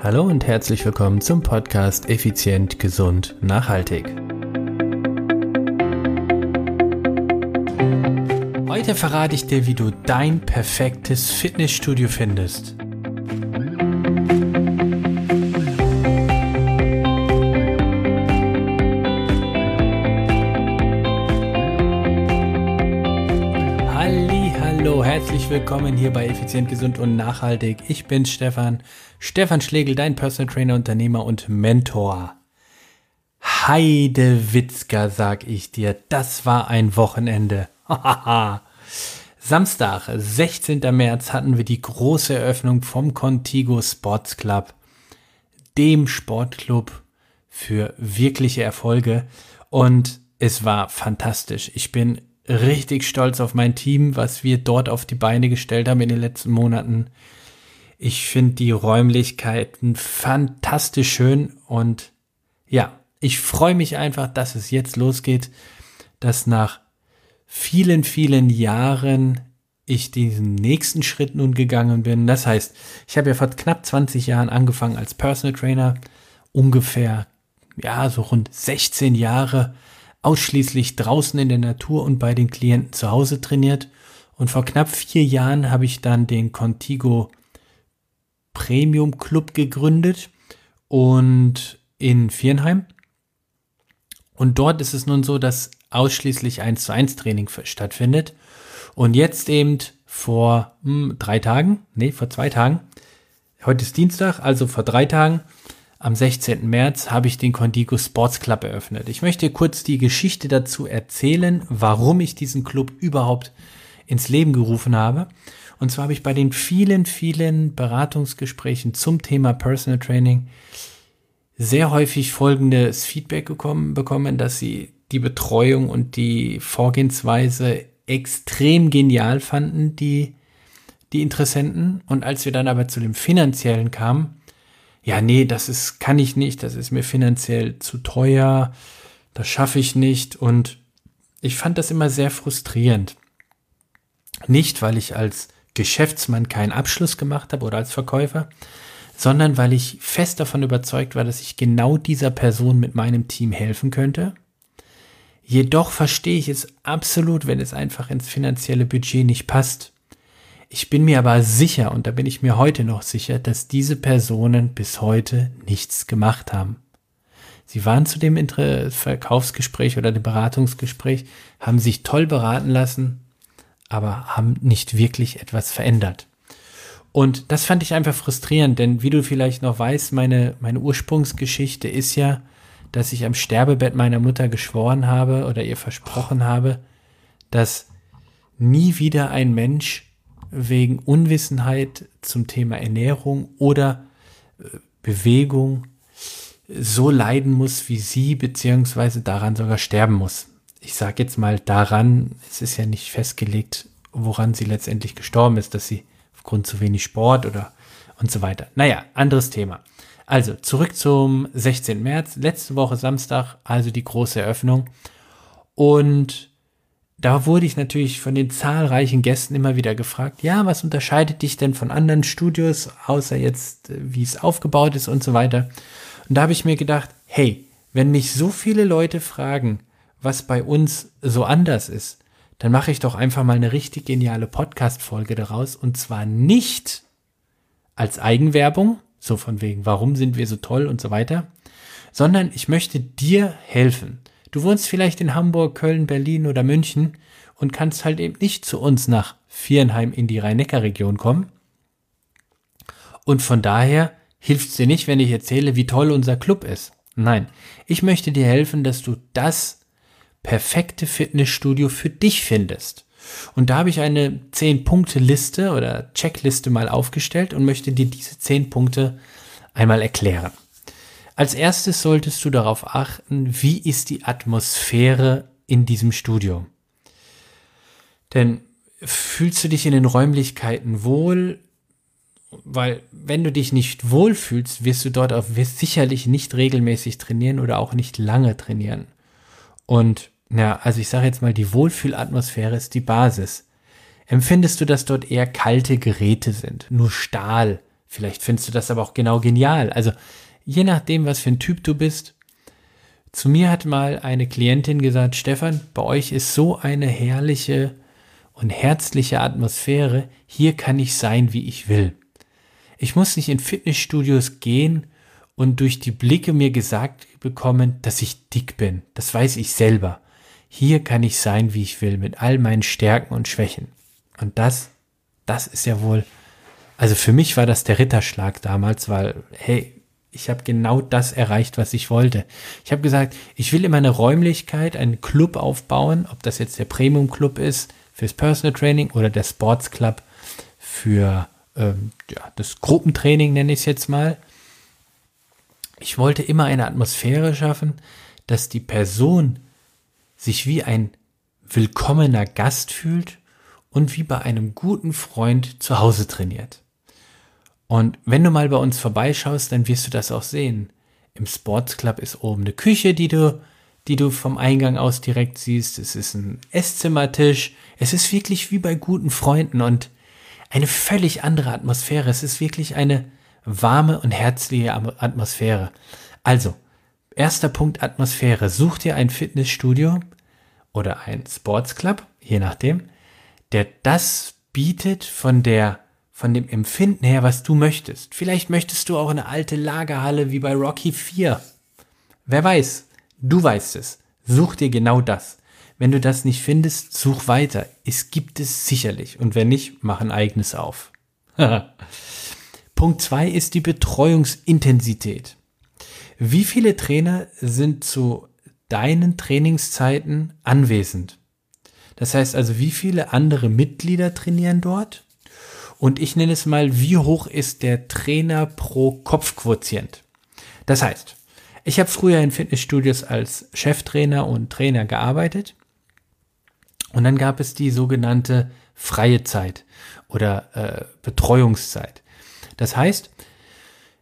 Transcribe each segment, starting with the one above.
Hallo und herzlich willkommen zum Podcast Effizient, Gesund, Nachhaltig. Heute verrate ich dir, wie du dein perfektes Fitnessstudio findest. Willkommen hier bei Effizient, Gesund und Nachhaltig. Ich bin Stefan, Stefan Schlegel, dein Personal Trainer, Unternehmer und Mentor. Heide Witzka, sag ich dir, das war ein Wochenende. Samstag, 16. März, hatten wir die große Eröffnung vom Contigo Sports Club, dem Sportclub für wirkliche Erfolge. Und es war fantastisch. Ich bin richtig stolz auf mein Team, was wir dort auf die Beine gestellt haben in den letzten Monaten. Ich finde die Räumlichkeiten fantastisch schön und ja, ich freue mich einfach, dass es jetzt losgeht, dass nach vielen, vielen Jahren ich diesen nächsten Schritt nun gegangen bin. Das heißt, ich habe ja vor knapp 20 Jahren angefangen als Personal Trainer, ungefähr, ja, so rund 16 Jahre ausschließlich draußen in der Natur und bei den Klienten zu Hause trainiert. Und vor knapp vier Jahren habe ich dann den Contigo Premium Club gegründet und in Viernheim. Und dort ist es nun so, dass ausschließlich 1 zu 1 Training stattfindet. Und jetzt eben vor hm, drei Tagen, nee, vor zwei Tagen, heute ist Dienstag, also vor drei Tagen, am 16. März habe ich den Condigo Sports Club eröffnet. Ich möchte kurz die Geschichte dazu erzählen, warum ich diesen Club überhaupt ins Leben gerufen habe. Und zwar habe ich bei den vielen, vielen Beratungsgesprächen zum Thema Personal Training sehr häufig folgendes Feedback bekommen, bekommen, dass sie die Betreuung und die Vorgehensweise extrem genial fanden, die, die Interessenten. Und als wir dann aber zu dem finanziellen kamen, ja, nee, das ist, kann ich nicht, das ist mir finanziell zu teuer, das schaffe ich nicht und ich fand das immer sehr frustrierend. Nicht, weil ich als Geschäftsmann keinen Abschluss gemacht habe oder als Verkäufer, sondern weil ich fest davon überzeugt war, dass ich genau dieser Person mit meinem Team helfen könnte. Jedoch verstehe ich es absolut, wenn es einfach ins finanzielle Budget nicht passt. Ich bin mir aber sicher, und da bin ich mir heute noch sicher, dass diese Personen bis heute nichts gemacht haben. Sie waren zu dem Verkaufsgespräch oder dem Beratungsgespräch, haben sich toll beraten lassen, aber haben nicht wirklich etwas verändert. Und das fand ich einfach frustrierend, denn wie du vielleicht noch weißt, meine, meine Ursprungsgeschichte ist ja, dass ich am Sterbebett meiner Mutter geschworen habe oder ihr versprochen habe, dass nie wieder ein Mensch wegen Unwissenheit zum Thema Ernährung oder äh, Bewegung so leiden muss wie sie, beziehungsweise daran sogar sterben muss. Ich sage jetzt mal daran, es ist ja nicht festgelegt, woran sie letztendlich gestorben ist, dass sie aufgrund zu wenig Sport oder und so weiter. Naja, anderes Thema. Also zurück zum 16. März, letzte Woche Samstag, also die große Eröffnung. Und da wurde ich natürlich von den zahlreichen Gästen immer wieder gefragt, ja, was unterscheidet dich denn von anderen Studios, außer jetzt, äh, wie es aufgebaut ist und so weiter. Und da habe ich mir gedacht, hey, wenn mich so viele Leute fragen, was bei uns so anders ist, dann mache ich doch einfach mal eine richtig geniale Podcast-Folge daraus und zwar nicht als Eigenwerbung, so von wegen, warum sind wir so toll und so weiter, sondern ich möchte dir helfen. Du wohnst vielleicht in Hamburg, Köln, Berlin oder München und kannst halt eben nicht zu uns nach Vierenheim in die Rhein-Neckar-Region kommen. Und von daher hilft es dir nicht, wenn ich erzähle, wie toll unser Club ist. Nein, ich möchte dir helfen, dass du das perfekte Fitnessstudio für dich findest. Und da habe ich eine 10-Punkte-Liste oder Checkliste mal aufgestellt und möchte dir diese 10 Punkte einmal erklären. Als erstes solltest du darauf achten, wie ist die Atmosphäre in diesem Studio. Denn fühlst du dich in den Räumlichkeiten wohl? Weil wenn du dich nicht wohl fühlst, wirst du dort auch sicherlich nicht regelmäßig trainieren oder auch nicht lange trainieren. Und ja, also ich sage jetzt mal, die Wohlfühlatmosphäre ist die Basis. Empfindest du, dass dort eher kalte Geräte sind, nur Stahl, Vielleicht findest du das aber auch genau genial. Also je nachdem, was für ein Typ du bist. Zu mir hat mal eine Klientin gesagt, Stefan, bei euch ist so eine herrliche und herzliche Atmosphäre. Hier kann ich sein, wie ich will. Ich muss nicht in Fitnessstudios gehen und durch die Blicke mir gesagt bekommen, dass ich dick bin. Das weiß ich selber. Hier kann ich sein, wie ich will, mit all meinen Stärken und Schwächen. Und das, das ist ja wohl, also für mich war das der Ritterschlag damals, weil, hey, ich habe genau das erreicht, was ich wollte. Ich habe gesagt, ich will in meiner Räumlichkeit einen Club aufbauen, ob das jetzt der Premium Club ist fürs Personal Training oder der Sports Club für ähm, ja, das Gruppentraining, nenne ich es jetzt mal. Ich wollte immer eine Atmosphäre schaffen, dass die Person sich wie ein willkommener Gast fühlt und wie bei einem guten Freund zu Hause trainiert. Und wenn du mal bei uns vorbeischaust, dann wirst du das auch sehen. Im Sports Club ist oben eine Küche, die du, die du vom Eingang aus direkt siehst. Es ist ein Esszimmertisch. Es ist wirklich wie bei guten Freunden und eine völlig andere Atmosphäre. Es ist wirklich eine warme und herzliche Atmosphäre. Also, erster Punkt Atmosphäre. Such dir ein Fitnessstudio oder ein Sportsclub, je nachdem, der das bietet von der von dem Empfinden her, was du möchtest. Vielleicht möchtest du auch eine alte Lagerhalle wie bei Rocky 4. Wer weiß, du weißt es. Such dir genau das. Wenn du das nicht findest, such weiter. Es gibt es sicherlich. Und wenn nicht, mach ein eigenes auf. Punkt zwei ist die Betreuungsintensität. Wie viele Trainer sind zu deinen Trainingszeiten anwesend? Das heißt also, wie viele andere Mitglieder trainieren dort? Und ich nenne es mal, wie hoch ist der Trainer pro Kopf-Quotient? Das heißt, ich habe früher in Fitnessstudios als Cheftrainer und Trainer gearbeitet und dann gab es die sogenannte freie Zeit oder äh, Betreuungszeit. Das heißt,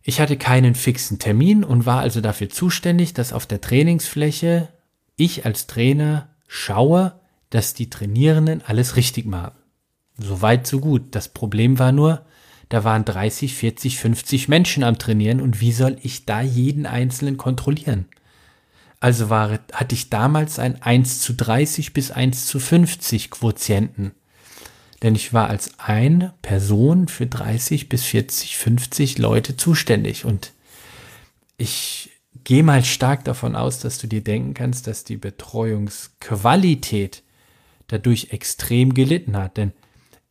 ich hatte keinen fixen Termin und war also dafür zuständig, dass auf der Trainingsfläche ich als Trainer schaue, dass die Trainierenden alles richtig machen. So weit, so gut. Das Problem war nur, da waren 30, 40, 50 Menschen am Trainieren und wie soll ich da jeden Einzelnen kontrollieren? Also war, hatte ich damals ein 1 zu 30 bis 1 zu 50 Quotienten. Denn ich war als eine Person für 30 bis 40, 50 Leute zuständig. Und ich gehe mal stark davon aus, dass du dir denken kannst, dass die Betreuungsqualität dadurch extrem gelitten hat. Denn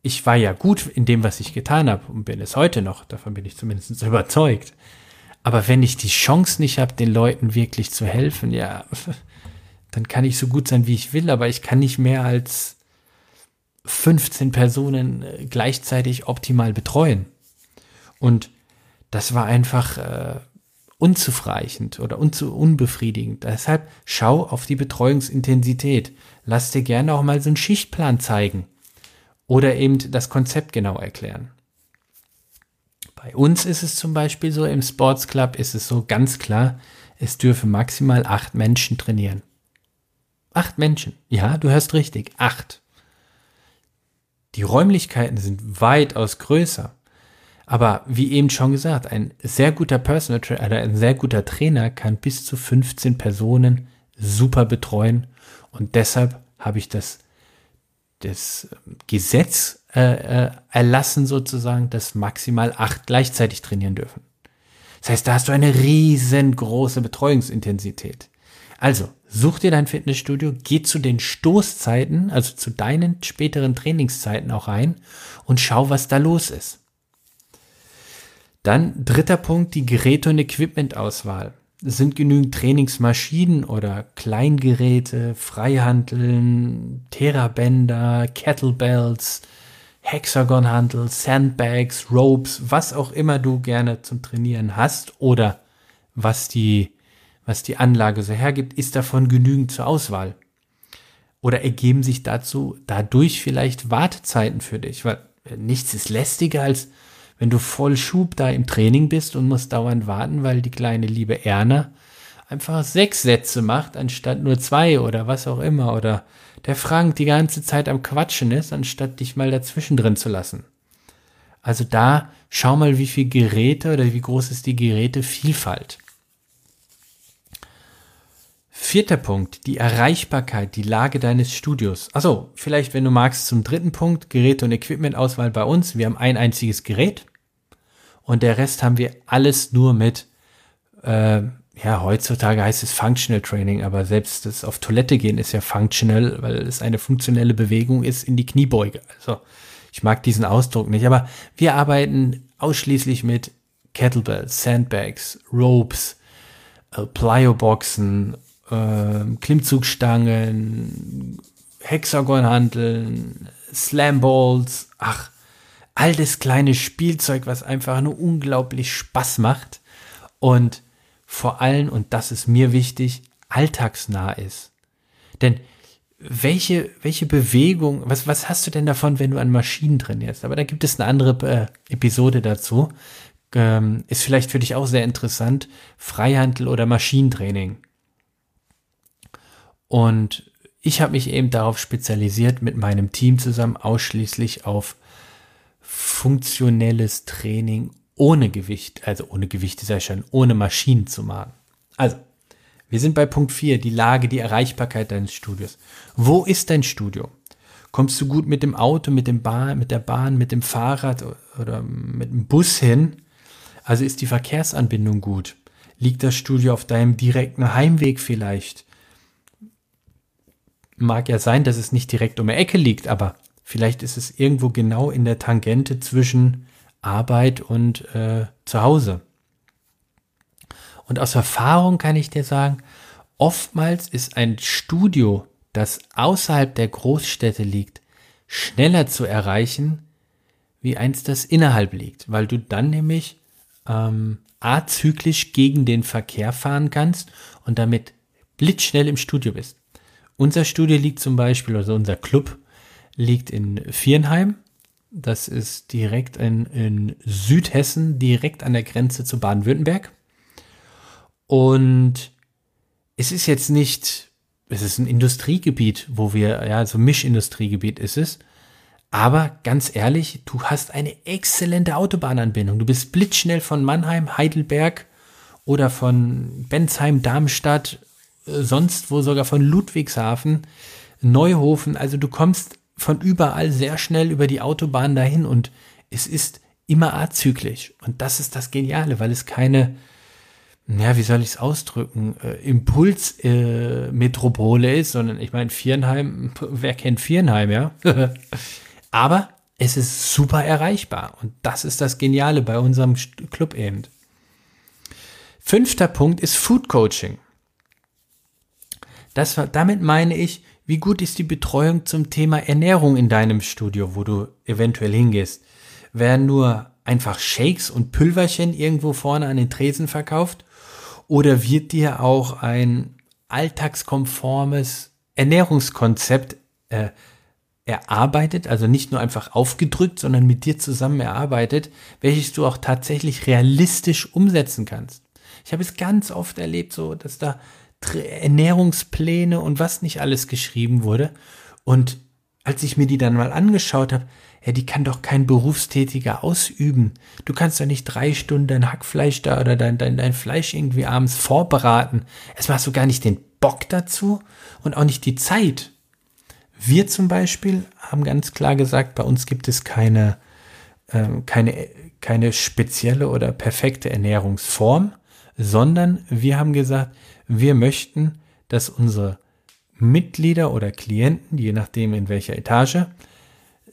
ich war ja gut in dem, was ich getan habe und bin es heute noch, davon bin ich zumindest überzeugt. Aber wenn ich die Chance nicht habe, den Leuten wirklich zu helfen, ja, dann kann ich so gut sein, wie ich will, aber ich kann nicht mehr als 15 Personen äh, gleichzeitig optimal betreuen. Und das war einfach äh, unzureichend oder unzu unbefriedigend. Deshalb schau auf die Betreuungsintensität. Lass dir gerne auch mal so einen Schichtplan zeigen oder eben das Konzept genau erklären. Bei uns ist es zum Beispiel so, im Sports Club ist es so ganz klar, es dürfen maximal acht Menschen trainieren. Acht Menschen. Ja, du hörst richtig. Acht. Die Räumlichkeiten sind weitaus größer. Aber wie eben schon gesagt, ein sehr guter Personal Trainer ein sehr guter Trainer kann bis zu 15 Personen super betreuen. Und deshalb habe ich das das Gesetz äh, äh, erlassen sozusagen, dass maximal acht gleichzeitig trainieren dürfen. Das heißt, da hast du eine riesengroße Betreuungsintensität. Also, such dir dein Fitnessstudio, geh zu den Stoßzeiten, also zu deinen späteren Trainingszeiten auch rein und schau, was da los ist. Dann dritter Punkt, die Geräte- und Equipment-Auswahl sind genügend Trainingsmaschinen oder Kleingeräte, Freihandeln, Therabänder, Kettlebells, Hexagonhandel, Sandbags, Ropes, was auch immer du gerne zum Trainieren hast oder was die, was die Anlage so hergibt, ist davon genügend zur Auswahl. Oder ergeben sich dazu dadurch vielleicht Wartezeiten für dich, weil nichts ist lästiger als wenn du voll Schub da im Training bist und musst dauernd warten, weil die kleine liebe Erna einfach sechs Sätze macht, anstatt nur zwei oder was auch immer. Oder der Frank die ganze Zeit am Quatschen ist, anstatt dich mal dazwischen drin zu lassen. Also da schau mal, wie viele Geräte oder wie groß ist die Gerätevielfalt. Vierter Punkt, die Erreichbarkeit, die Lage deines Studios. Achso, vielleicht, wenn du magst, zum dritten Punkt, Geräte- und Equipmentauswahl bei uns. Wir haben ein einziges Gerät und der Rest haben wir alles nur mit, äh, ja, heutzutage heißt es Functional Training, aber selbst das auf Toilette gehen ist ja functional, weil es eine funktionelle Bewegung ist in die Kniebeuge. Also, ich mag diesen Ausdruck nicht, aber wir arbeiten ausschließlich mit Kettlebells, Sandbags, Ropes, äh, Plyoboxen, äh, Klimmzugstangen, Hexagonhanteln, Slamballs, ach, all das kleine Spielzeug, was einfach nur unglaublich Spaß macht und vor allem, und das ist mir wichtig, alltagsnah ist. Denn welche, welche Bewegung, was, was hast du denn davon, wenn du an Maschinen trainierst? Aber da gibt es eine andere äh, Episode dazu. Ähm, ist vielleicht für dich auch sehr interessant. Freihandel oder Maschinentraining. Und ich habe mich eben darauf spezialisiert, mit meinem Team zusammen ausschließlich auf funktionelles Training ohne Gewicht, also ohne Gewicht ist ja schon, ohne Maschinen zu machen. Also, wir sind bei Punkt 4, die Lage, die Erreichbarkeit deines Studios. Wo ist dein Studio? Kommst du gut mit dem Auto, mit dem Bahn, mit der Bahn, mit dem Fahrrad oder mit dem Bus hin? Also ist die Verkehrsanbindung gut? Liegt das Studio auf deinem direkten Heimweg vielleicht? Mag ja sein, dass es nicht direkt um die Ecke liegt, aber vielleicht ist es irgendwo genau in der Tangente zwischen Arbeit und äh, zu Hause. Und aus Erfahrung kann ich dir sagen, oftmals ist ein Studio, das außerhalb der Großstädte liegt, schneller zu erreichen, wie eins, das innerhalb liegt, weil du dann nämlich ähm, azyklisch gegen den Verkehr fahren kannst und damit blitzschnell im Studio bist. Unser Studio liegt zum Beispiel, also unser Club liegt in Vierenheim. Das ist direkt in, in Südhessen, direkt an der Grenze zu Baden-Württemberg. Und es ist jetzt nicht, es ist ein Industriegebiet, wo wir, ja, so Mischindustriegebiet ist es. Aber ganz ehrlich, du hast eine exzellente Autobahnanbindung. Du bist blitzschnell von Mannheim, Heidelberg oder von Bensheim, Darmstadt sonst wo sogar von Ludwigshafen, Neuhofen. Also du kommst von überall sehr schnell über die Autobahn dahin und es ist immer azyklisch. Und das ist das Geniale, weil es keine, ja, wie soll ich es ausdrücken, äh, Impulsmetropole äh, ist, sondern ich meine, Vierenheim, wer kennt Vierenheim, ja? Aber es ist super erreichbar und das ist das Geniale bei unserem Club eben. Fünfter Punkt ist Food Coaching. Das, damit meine ich, wie gut ist die Betreuung zum Thema Ernährung in deinem Studio, wo du eventuell hingehst? Werden nur einfach Shakes und Pülverchen irgendwo vorne an den Tresen verkauft? Oder wird dir auch ein alltagskonformes Ernährungskonzept äh, erarbeitet, also nicht nur einfach aufgedrückt, sondern mit dir zusammen erarbeitet, welches du auch tatsächlich realistisch umsetzen kannst? Ich habe es ganz oft erlebt, so dass da Ernährungspläne und was nicht alles geschrieben wurde. Und als ich mir die dann mal angeschaut habe, ja, die kann doch kein Berufstätiger ausüben. Du kannst doch nicht drei Stunden dein Hackfleisch da oder dein, dein, dein Fleisch irgendwie abends vorbraten. Es hast du gar nicht den Bock dazu und auch nicht die Zeit. Wir zum Beispiel haben ganz klar gesagt, bei uns gibt es keine, äh, keine, keine spezielle oder perfekte Ernährungsform, sondern wir haben gesagt, wir möchten, dass unsere Mitglieder oder Klienten, je nachdem in welcher Etage,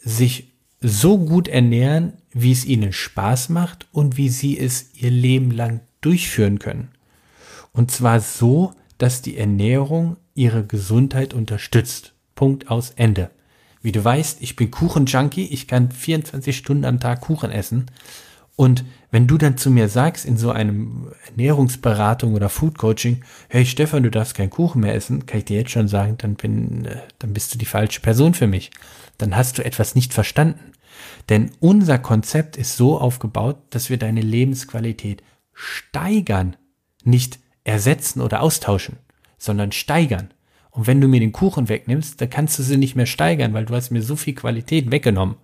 sich so gut ernähren, wie es ihnen Spaß macht und wie sie es ihr Leben lang durchführen können. Und zwar so, dass die Ernährung ihre Gesundheit unterstützt. Punkt aus Ende. Wie du weißt, ich bin Kuchenjunkie, ich kann 24 Stunden am Tag Kuchen essen und wenn du dann zu mir sagst, in so einem Ernährungsberatung oder Food Coaching, hey Stefan, du darfst keinen Kuchen mehr essen, kann ich dir jetzt schon sagen, dann bin, äh, dann bist du die falsche Person für mich. Dann hast du etwas nicht verstanden. Denn unser Konzept ist so aufgebaut, dass wir deine Lebensqualität steigern, nicht ersetzen oder austauschen, sondern steigern. Und wenn du mir den Kuchen wegnimmst, dann kannst du sie nicht mehr steigern, weil du hast mir so viel Qualität weggenommen.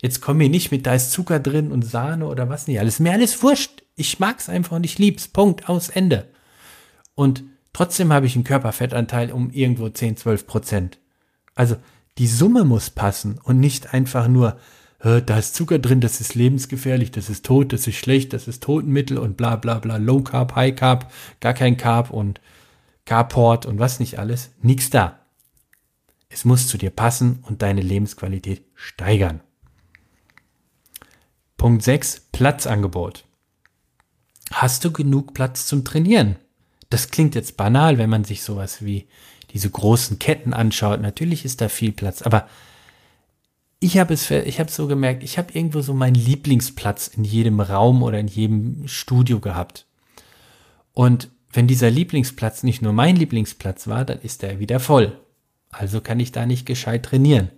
Jetzt komm mir nicht mit, da ist Zucker drin und Sahne oder was nicht alles. Mir alles wurscht. Ich mag's einfach und ich lieb's. Punkt. Aus Ende. Und trotzdem habe ich einen Körperfettanteil um irgendwo 10, 12 Prozent. Also die Summe muss passen und nicht einfach nur, da ist Zucker drin, das ist lebensgefährlich, das ist tot, das ist schlecht, das ist Totenmittel und bla bla bla, Low Carb, High Carb, gar kein Carb und Carport und was nicht alles. Nix da. Es muss zu dir passen und deine Lebensqualität steigern. Punkt 6, Platzangebot. Hast du genug Platz zum Trainieren? Das klingt jetzt banal, wenn man sich sowas wie diese großen Ketten anschaut. Natürlich ist da viel Platz, aber ich habe es, ich habe so gemerkt, ich habe irgendwo so meinen Lieblingsplatz in jedem Raum oder in jedem Studio gehabt. Und wenn dieser Lieblingsplatz nicht nur mein Lieblingsplatz war, dann ist er wieder voll. Also kann ich da nicht gescheit trainieren.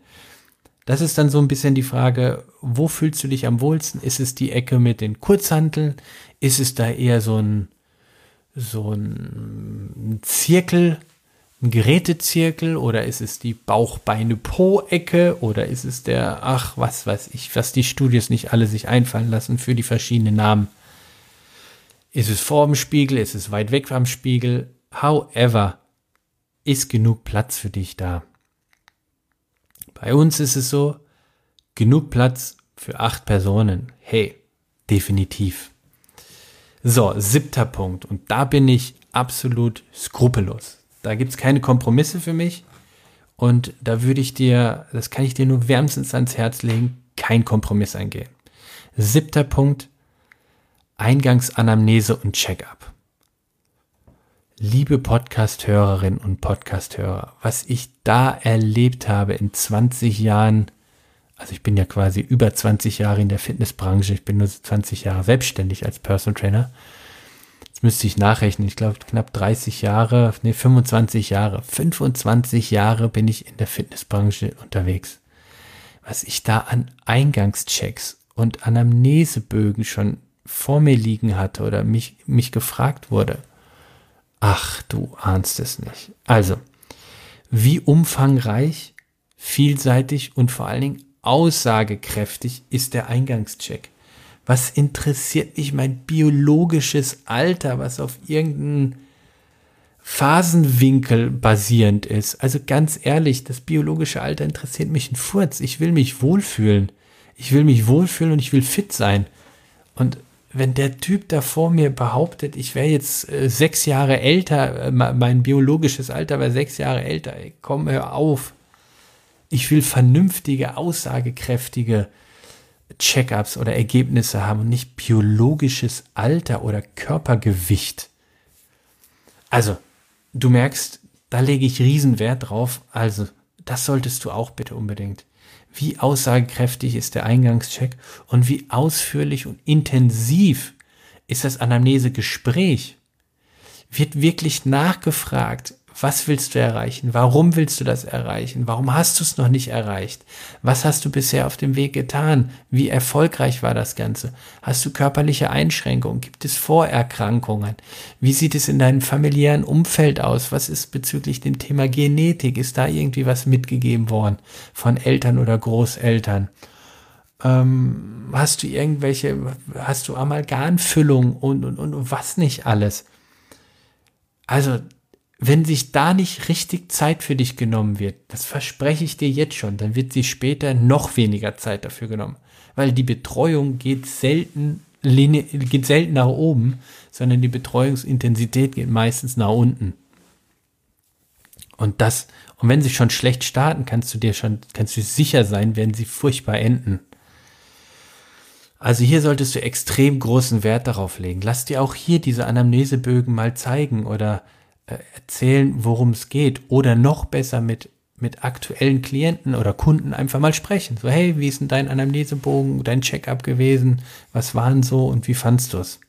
Das ist dann so ein bisschen die Frage, wo fühlst du dich am wohlsten? Ist es die Ecke mit den Kurzhanteln? Ist es da eher so ein, so ein Zirkel, ein Gerätezirkel? Oder ist es die Bauch-Beine-Po-Ecke? Oder ist es der, ach, was weiß ich, was die Studios nicht alle sich einfallen lassen für die verschiedenen Namen? Ist es vor dem Spiegel? Ist es weit weg vom Spiegel? However, ist genug Platz für dich da? Bei uns ist es so, genug Platz für acht Personen. Hey, definitiv. So, siebter Punkt. Und da bin ich absolut skrupellos. Da gibt's keine Kompromisse für mich. Und da würde ich dir, das kann ich dir nur wärmstens ans Herz legen, kein Kompromiss eingehen. Siebter Punkt, Eingangsanamnese und Checkup. Liebe Podcast-Hörerinnen und Podcast-Hörer, was ich da erlebt habe in 20 Jahren, also ich bin ja quasi über 20 Jahre in der Fitnessbranche, ich bin nur 20 Jahre selbstständig als Personal Trainer. Jetzt müsste ich nachrechnen, ich glaube knapp 30 Jahre, nee, 25 Jahre, 25 Jahre bin ich in der Fitnessbranche unterwegs. Was ich da an Eingangschecks und Anamnesebögen schon vor mir liegen hatte oder mich, mich gefragt wurde, Ach, du ahnst es nicht. Also, wie umfangreich, vielseitig und vor allen Dingen aussagekräftig ist der Eingangscheck? Was interessiert mich mein biologisches Alter, was auf irgendeinen Phasenwinkel basierend ist? Also ganz ehrlich, das biologische Alter interessiert mich ein Furz. Ich will mich wohlfühlen. Ich will mich wohlfühlen und ich will fit sein. Und wenn der Typ da vor mir behauptet, ich wäre jetzt äh, sechs Jahre älter, äh, mein biologisches Alter wäre sechs Jahre älter, ey, komm, hör auf. Ich will vernünftige, aussagekräftige Check-ups oder Ergebnisse haben und nicht biologisches Alter oder Körpergewicht. Also, du merkst, da lege ich Riesenwert drauf. Also, das solltest du auch bitte unbedingt wie aussagekräftig ist der Eingangscheck und wie ausführlich und intensiv ist das Anamnesegespräch. Wird wirklich nachgefragt, was willst du erreichen? Warum willst du das erreichen? Warum hast du es noch nicht erreicht? Was hast du bisher auf dem Weg getan? Wie erfolgreich war das Ganze? Hast du körperliche Einschränkungen? Gibt es Vorerkrankungen? Wie sieht es in deinem familiären Umfeld aus? Was ist bezüglich dem Thema Genetik? Ist da irgendwie was mitgegeben worden von Eltern oder Großeltern? Ähm, hast du irgendwelche, hast du Amalgamfüllung und, und, und was nicht alles? Also, wenn sich da nicht richtig Zeit für dich genommen wird, das verspreche ich dir jetzt schon, dann wird sich später noch weniger Zeit dafür genommen. Weil die Betreuung geht selten, geht selten nach oben, sondern die Betreuungsintensität geht meistens nach unten. Und das, und wenn sie schon schlecht starten, kannst du dir schon, kannst du sicher sein, werden sie furchtbar enden. Also hier solltest du extrem großen Wert darauf legen. Lass dir auch hier diese Anamnesebögen mal zeigen oder erzählen, worum es geht oder noch besser mit, mit aktuellen Klienten oder Kunden einfach mal sprechen. So, hey, wie ist denn dein Anamnesebogen, dein Checkup gewesen? Was waren so und wie fandst du es?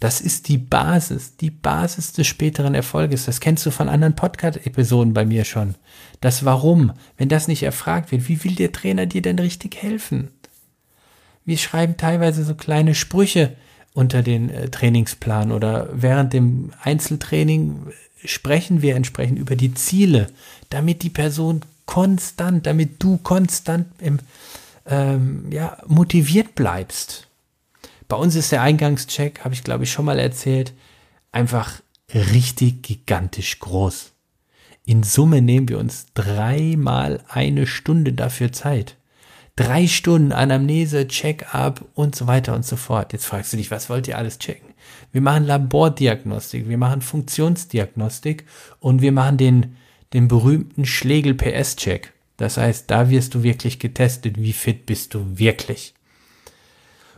Das ist die Basis, die Basis des späteren Erfolges. Das kennst du von anderen Podcast-Episoden bei mir schon. Das Warum, wenn das nicht erfragt wird, wie will der Trainer dir denn richtig helfen? Wir schreiben teilweise so kleine Sprüche unter den äh, Trainingsplan oder während dem Einzeltraining sprechen wir entsprechend über die Ziele, damit die Person konstant, damit du konstant im, ähm, ja, motiviert bleibst. Bei uns ist der Eingangscheck, habe ich glaube ich schon mal erzählt, einfach richtig gigantisch groß. In Summe nehmen wir uns dreimal eine Stunde dafür Zeit. Drei Stunden Anamnese, Check-up und so weiter und so fort. Jetzt fragst du dich, was wollt ihr alles checken? Wir machen Labordiagnostik, wir machen Funktionsdiagnostik und wir machen den, den berühmten Schlegel-PS-Check. Das heißt, da wirst du wirklich getestet, wie fit bist du wirklich.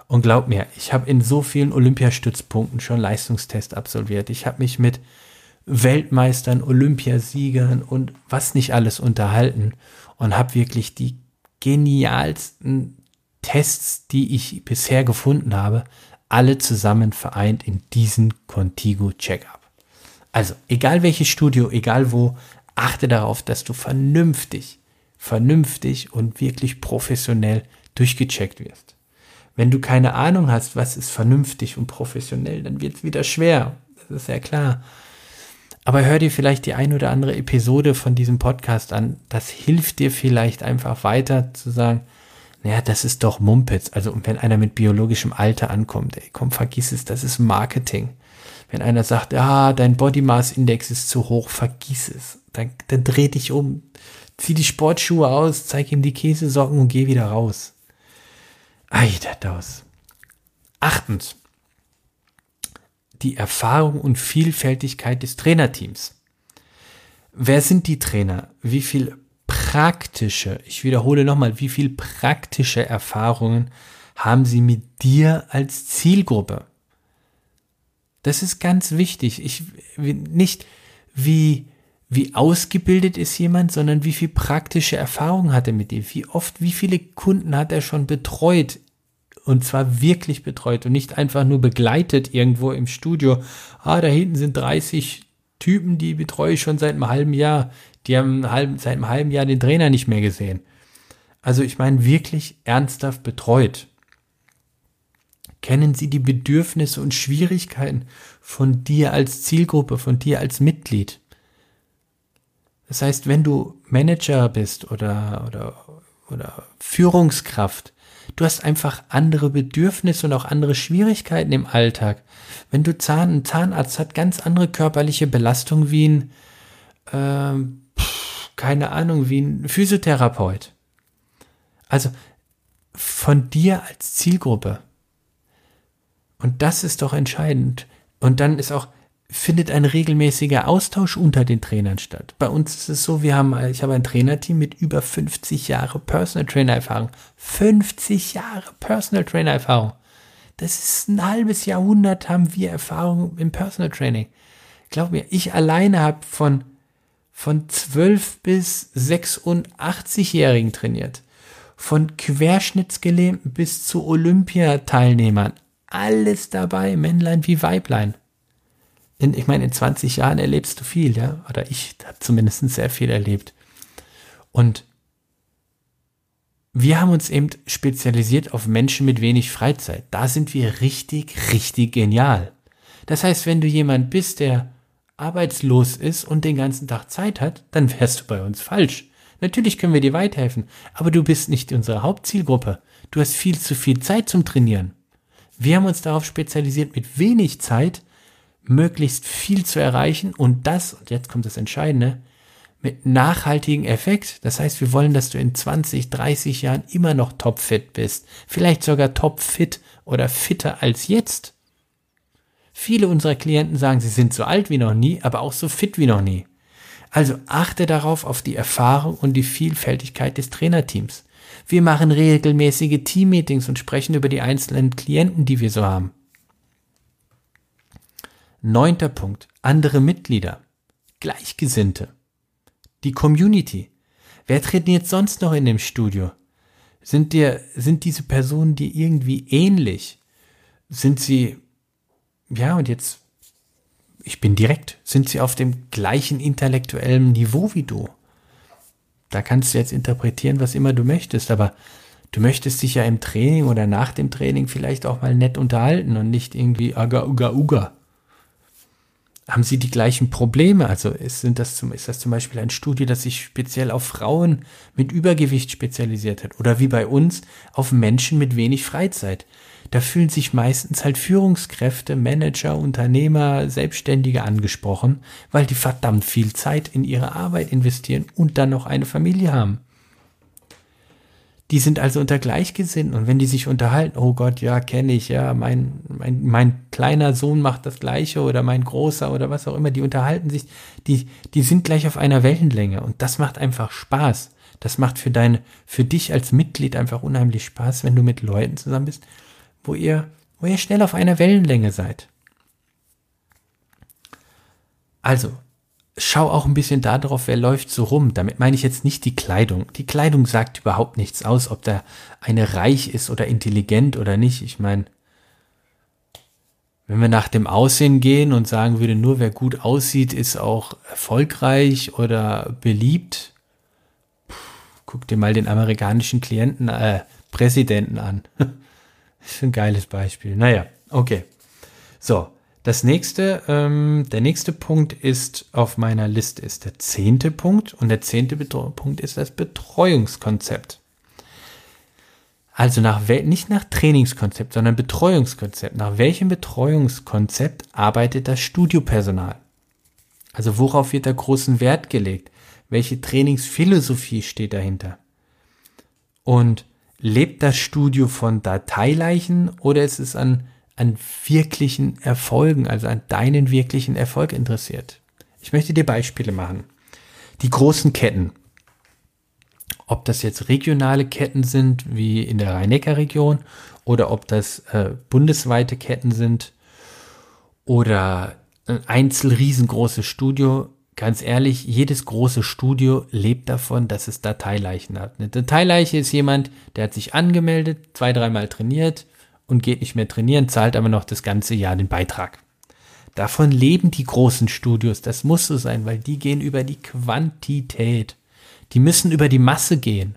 Und glaub mir, ich habe in so vielen Olympiastützpunkten schon Leistungstest absolviert. Ich habe mich mit Weltmeistern, Olympiasiegern und was nicht alles unterhalten und habe wirklich die genialsten Tests, die ich bisher gefunden habe, alle zusammen vereint in diesen Contigo Checkup. Also, egal welches Studio, egal wo, achte darauf, dass du vernünftig, vernünftig und wirklich professionell durchgecheckt wirst. Wenn du keine Ahnung hast, was ist vernünftig und professionell, dann wird es wieder schwer. Das ist ja klar. Aber hör dir vielleicht die ein oder andere Episode von diesem Podcast an. Das hilft dir vielleicht einfach weiter zu sagen, naja, das ist doch Mumpitz. Also wenn einer mit biologischem Alter ankommt, ey, komm, vergiss es, das ist Marketing. Wenn einer sagt, ah, dein Body Mass Index ist zu hoch, vergiss es. Dann, dann dreh dich um, zieh die Sportschuhe aus, zeig ihm die Käsesocken und geh wieder raus. Ei, das. Achtens die Erfahrung und Vielfältigkeit des Trainerteams. Wer sind die Trainer? Wie viel praktische, ich wiederhole nochmal, wie viel praktische Erfahrungen haben sie mit dir als Zielgruppe? Das ist ganz wichtig. Ich, nicht wie, wie ausgebildet ist jemand, sondern wie viel praktische Erfahrung hat er mit dir? Wie oft, wie viele Kunden hat er schon betreut und zwar wirklich betreut und nicht einfach nur begleitet irgendwo im Studio. Ah, da hinten sind 30 Typen, die betreue ich schon seit einem halben Jahr. Die haben seit einem halben Jahr den Trainer nicht mehr gesehen. Also ich meine wirklich ernsthaft betreut. Kennen Sie die Bedürfnisse und Schwierigkeiten von dir als Zielgruppe, von dir als Mitglied? Das heißt, wenn du Manager bist oder, oder, oder Führungskraft, Du hast einfach andere Bedürfnisse und auch andere Schwierigkeiten im Alltag. Wenn du Zahn, ein Zahnarzt hat ganz andere körperliche Belastung wie ein, äh, keine Ahnung, wie ein Physiotherapeut. Also von dir als Zielgruppe. Und das ist doch entscheidend. Und dann ist auch, findet ein regelmäßiger Austausch unter den Trainern statt. Bei uns ist es so, wir haben, ich habe ein Trainerteam mit über 50 Jahre Personal Trainer Erfahrung. 50 Jahre Personal Trainer Erfahrung. Das ist ein halbes Jahrhundert haben wir Erfahrung im Personal Training. Glaub mir, ich alleine habe von, von 12 bis 86-Jährigen trainiert. Von Querschnittsgelähmten bis zu Olympiateilnehmern. Alles dabei, Männlein wie Weiblein in, ich meine, in 20 Jahren erlebst du viel, ja, oder ich habe zumindest sehr viel erlebt. Und wir haben uns eben spezialisiert auf Menschen mit wenig Freizeit. Da sind wir richtig, richtig genial. Das heißt, wenn du jemand bist, der arbeitslos ist und den ganzen Tag Zeit hat, dann wärst du bei uns falsch. Natürlich können wir dir weiterhelfen, aber du bist nicht unsere Hauptzielgruppe. Du hast viel zu viel Zeit zum Trainieren. Wir haben uns darauf spezialisiert, mit wenig Zeit möglichst viel zu erreichen und das, und jetzt kommt das Entscheidende, mit nachhaltigen Effekt. Das heißt, wir wollen, dass du in 20, 30 Jahren immer noch topfit bist. Vielleicht sogar topfit oder fitter als jetzt. Viele unserer Klienten sagen, sie sind so alt wie noch nie, aber auch so fit wie noch nie. Also achte darauf auf die Erfahrung und die Vielfältigkeit des Trainerteams. Wir machen regelmäßige Teammeetings und sprechen über die einzelnen Klienten, die wir so haben. Neunter Punkt. Andere Mitglieder. Gleichgesinnte. Die Community. Wer trainiert sonst noch in dem Studio? Sind dir, sind diese Personen dir irgendwie ähnlich? Sind sie, ja, und jetzt, ich bin direkt, sind sie auf dem gleichen intellektuellen Niveau wie du? Da kannst du jetzt interpretieren, was immer du möchtest, aber du möchtest dich ja im Training oder nach dem Training vielleicht auch mal nett unterhalten und nicht irgendwie aga uga uga. Haben sie die gleichen Probleme? Also ist, sind das zum, ist das zum Beispiel ein Studio, das sich speziell auf Frauen mit Übergewicht spezialisiert hat? Oder wie bei uns auf Menschen mit wenig Freizeit? Da fühlen sich meistens halt Führungskräfte, Manager, Unternehmer, Selbstständige angesprochen, weil die verdammt viel Zeit in ihre Arbeit investieren und dann noch eine Familie haben. Die sind also unter Gleichgesinnten und wenn die sich unterhalten, oh Gott, ja, kenne ich, ja, mein, mein, mein kleiner Sohn macht das Gleiche oder mein großer oder was auch immer, die unterhalten sich, die, die sind gleich auf einer Wellenlänge und das macht einfach Spaß. Das macht für deine, für dich als Mitglied einfach unheimlich Spaß, wenn du mit Leuten zusammen bist, wo ihr, wo ihr schnell auf einer Wellenlänge seid. Also, schau auch ein bisschen darauf, wer läuft so rum. Damit meine ich jetzt nicht die Kleidung. Die Kleidung sagt überhaupt nichts aus, ob der eine reich ist oder intelligent oder nicht. Ich meine, wenn wir nach dem Aussehen gehen und sagen würde, nur wer gut aussieht, ist auch erfolgreich oder beliebt, Puh, guck dir mal den amerikanischen Klienten, äh, Präsidenten an. ist ein geiles Beispiel. Naja, okay. So, das nächste, ähm, der nächste Punkt ist auf meiner Liste ist der zehnte Punkt und der zehnte Betreu Punkt ist das Betreuungskonzept. Also nach nicht nach Trainingskonzept, sondern Betreuungskonzept. Nach welchem Betreuungskonzept arbeitet das Studiopersonal? Also worauf wird da großen Wert gelegt? Welche Trainingsphilosophie steht dahinter? Und lebt das Studio von Dateileichen oder ist es an an wirklichen Erfolgen, also an deinen wirklichen Erfolg interessiert. Ich möchte dir Beispiele machen. Die großen Ketten. Ob das jetzt regionale Ketten sind, wie in der Rhein-Neckar-Region, oder ob das äh, bundesweite Ketten sind, oder ein einzel riesengroßes Studio. Ganz ehrlich, jedes große Studio lebt davon, dass es Dateileichen hat. Eine Dateileiche ist jemand, der hat sich angemeldet, zwei, dreimal trainiert, und geht nicht mehr trainieren, zahlt aber noch das ganze Jahr den Beitrag. Davon leben die großen Studios. Das muss so sein, weil die gehen über die Quantität. Die müssen über die Masse gehen.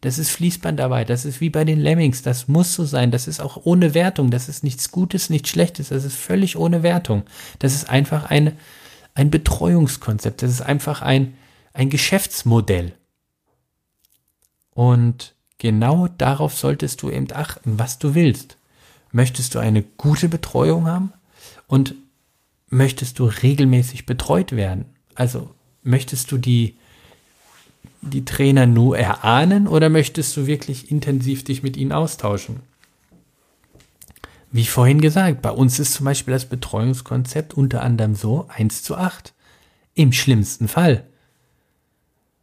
Das ist Fließbandarbeit. Das ist wie bei den Lemmings. Das muss so sein. Das ist auch ohne Wertung. Das ist nichts Gutes, nichts Schlechtes. Das ist völlig ohne Wertung. Das ist einfach eine, ein Betreuungskonzept. Das ist einfach ein, ein Geschäftsmodell. Und Genau darauf solltest du eben achten, was du willst. Möchtest du eine gute Betreuung haben? Und möchtest du regelmäßig betreut werden? Also möchtest du die, die Trainer nur erahnen oder möchtest du wirklich intensiv dich mit ihnen austauschen? Wie vorhin gesagt, bei uns ist zum Beispiel das Betreuungskonzept unter anderem so 1 zu 8. Im schlimmsten Fall.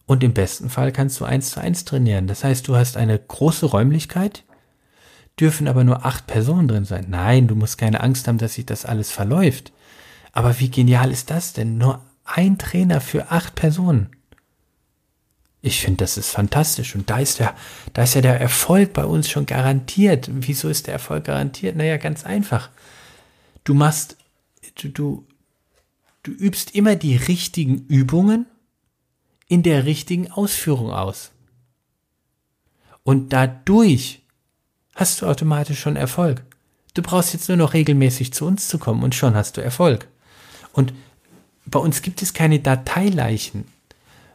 Und im besten Fall kannst du eins zu eins trainieren. Das heißt, du hast eine große Räumlichkeit, dürfen aber nur acht Personen drin sein. Nein, du musst keine Angst haben, dass sich das alles verläuft. Aber wie genial ist das denn? Nur ein Trainer für acht Personen. Ich finde, das ist fantastisch. Und da ist der, da ist ja der Erfolg bei uns schon garantiert. Wieso ist der Erfolg garantiert? Naja, ganz einfach. Du machst, du, du, du übst immer die richtigen Übungen in der richtigen Ausführung aus. Und dadurch hast du automatisch schon Erfolg. Du brauchst jetzt nur noch regelmäßig zu uns zu kommen und schon hast du Erfolg. Und bei uns gibt es keine Dateileichen.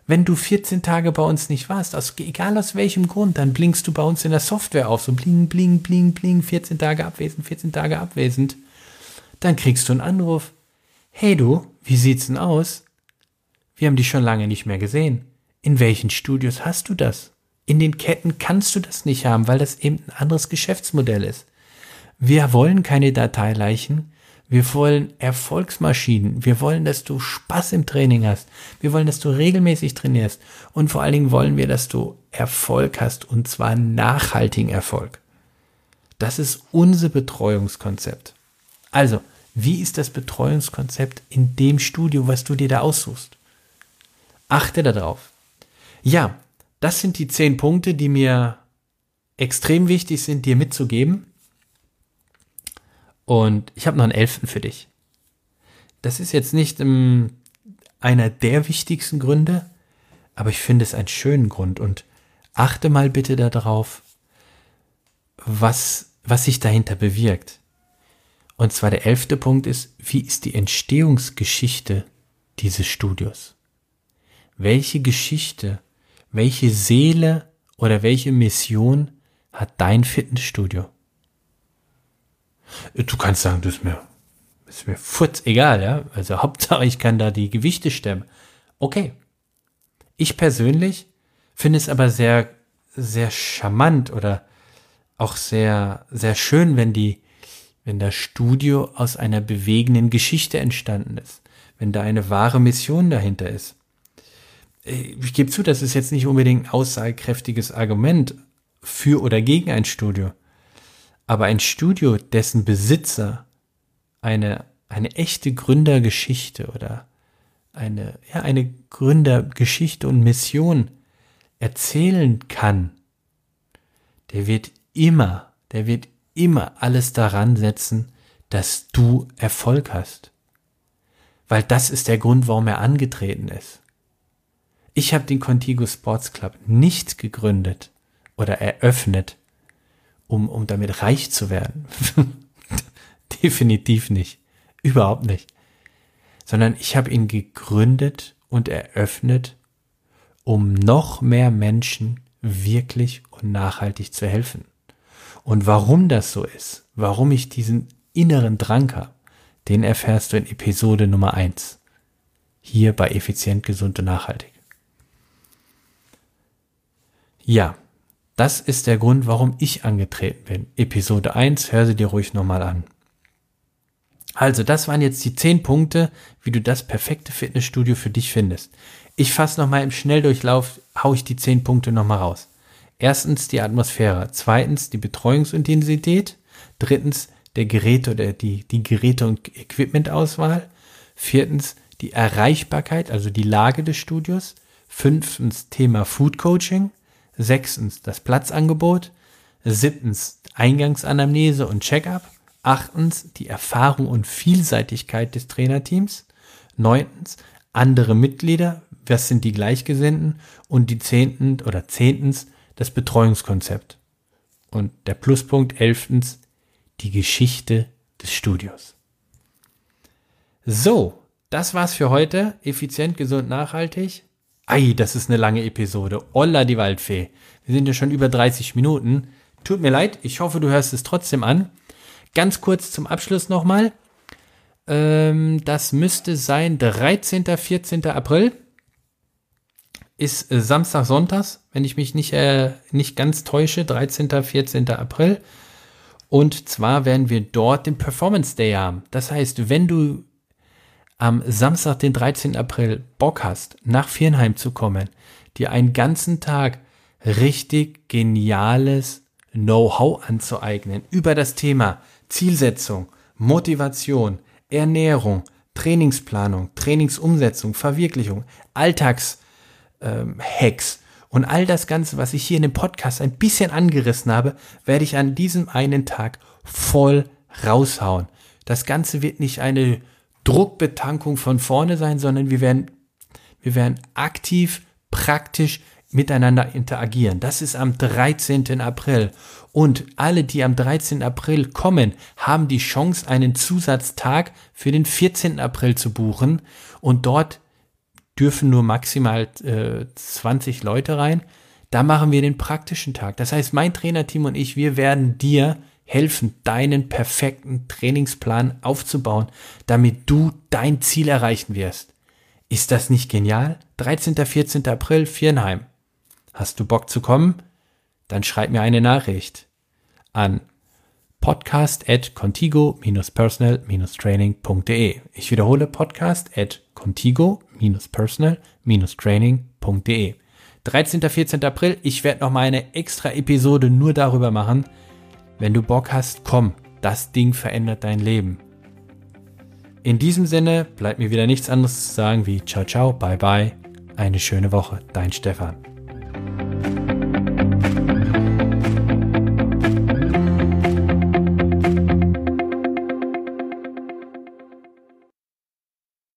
Wenn du 14 Tage bei uns nicht warst, aus, egal aus welchem Grund, dann blinkst du bei uns in der Software auf, so bling, bling, bling, bling, 14 Tage abwesend, 14 Tage abwesend. Dann kriegst du einen Anruf. Hey du, wie sieht's denn aus? Wir haben dich schon lange nicht mehr gesehen. In welchen Studios hast du das? In den Ketten kannst du das nicht haben, weil das eben ein anderes Geschäftsmodell ist. Wir wollen keine Dateileichen. Wir wollen Erfolgsmaschinen. Wir wollen, dass du Spaß im Training hast. Wir wollen, dass du regelmäßig trainierst. Und vor allen Dingen wollen wir, dass du Erfolg hast. Und zwar nachhaltigen Erfolg. Das ist unser Betreuungskonzept. Also, wie ist das Betreuungskonzept in dem Studio, was du dir da aussuchst? Achte darauf. Ja, das sind die zehn Punkte, die mir extrem wichtig sind, dir mitzugeben. Und ich habe noch einen elften für dich. Das ist jetzt nicht um, ähm, einer der wichtigsten Gründe, aber ich finde es einen schönen Grund. Und achte mal bitte darauf, was, was sich dahinter bewirkt. Und zwar der elfte Punkt ist, wie ist die Entstehungsgeschichte dieses Studios? Welche Geschichte, welche Seele oder welche Mission hat dein Fitnessstudio? Du kannst sagen, das ist mir, das ist mir futz egal, ja. Also Hauptsache, ich kann da die Gewichte stemmen. Okay. Ich persönlich finde es aber sehr, sehr charmant oder auch sehr, sehr schön, wenn die, wenn das Studio aus einer bewegenden Geschichte entstanden ist, wenn da eine wahre Mission dahinter ist. Ich gebe zu, das ist jetzt nicht unbedingt ein aussagekräftiges Argument für oder gegen ein Studio. Aber ein Studio, dessen Besitzer eine, eine echte Gründergeschichte oder eine, ja, eine Gründergeschichte und Mission erzählen kann, der wird immer, der wird immer alles daran setzen, dass du Erfolg hast. Weil das ist der Grund, warum er angetreten ist. Ich habe den Contigo Sports Club nicht gegründet oder eröffnet, um, um damit reich zu werden. Definitiv nicht. Überhaupt nicht. Sondern ich habe ihn gegründet und eröffnet, um noch mehr Menschen wirklich und nachhaltig zu helfen. Und warum das so ist, warum ich diesen inneren Drang habe, den erfährst du in Episode Nummer eins Hier bei Effizient, Gesund und Nachhaltig. Ja, das ist der Grund, warum ich angetreten bin. Episode 1, hör sie dir ruhig nochmal an. Also, das waren jetzt die 10 Punkte, wie du das perfekte Fitnessstudio für dich findest. Ich fasse nochmal im Schnelldurchlauf, hau ich die 10 Punkte nochmal raus. Erstens die Atmosphäre, zweitens die Betreuungsintensität, drittens der Geräte oder die, die Geräte- und Equipmentauswahl, viertens die Erreichbarkeit, also die Lage des Studios, fünftens Thema Food Coaching, Sechstens das Platzangebot. Siebtens Eingangsanamnese und Checkup. Achtens die Erfahrung und Vielseitigkeit des Trainerteams. Neuntens andere Mitglieder. Was sind die Gleichgesinnten? Und die zehnten oder zehntens das Betreuungskonzept. Und der Pluspunkt elftens die Geschichte des Studios. So, das war's für heute. Effizient, gesund, nachhaltig. Ei, das ist eine lange Episode. Olla die Waldfee. Wir sind ja schon über 30 Minuten. Tut mir leid, ich hoffe, du hörst es trotzdem an. Ganz kurz zum Abschluss nochmal. Ähm, das müsste sein 13. 14. April. Ist äh, Samstag, Sonntags, wenn ich mich nicht, äh, nicht ganz täusche. 13. 14. April. Und zwar werden wir dort den Performance Day haben. Das heißt, wenn du am Samstag, den 13. April, Bock hast, nach Viernheim zu kommen, dir einen ganzen Tag richtig geniales Know-how anzueignen über das Thema Zielsetzung, Motivation, Ernährung, Trainingsplanung, Trainingsumsetzung, Verwirklichung, Alltagshacks ähm, und all das Ganze, was ich hier in dem Podcast ein bisschen angerissen habe, werde ich an diesem einen Tag voll raushauen. Das Ganze wird nicht eine Druckbetankung von vorne sein, sondern wir werden, wir werden aktiv, praktisch miteinander interagieren. Das ist am 13. April. Und alle, die am 13. April kommen, haben die Chance, einen Zusatztag für den 14. April zu buchen. Und dort dürfen nur maximal äh, 20 Leute rein. Da machen wir den praktischen Tag. Das heißt, mein Trainerteam und ich, wir werden dir helfen, deinen perfekten Trainingsplan aufzubauen, damit du dein Ziel erreichen wirst. Ist das nicht genial? 13. 14. April, Viernheim. Hast du Bock zu kommen? Dann schreib mir eine Nachricht an podcast at contigo-personal-training.de. Ich wiederhole podcast at contigo-personal-training.de. 13. 14. April, ich werde noch mal eine extra Episode nur darüber machen, wenn du Bock hast, komm, das Ding verändert dein Leben. In diesem Sinne bleibt mir wieder nichts anderes zu sagen wie ciao ciao, bye bye, eine schöne Woche, dein Stefan.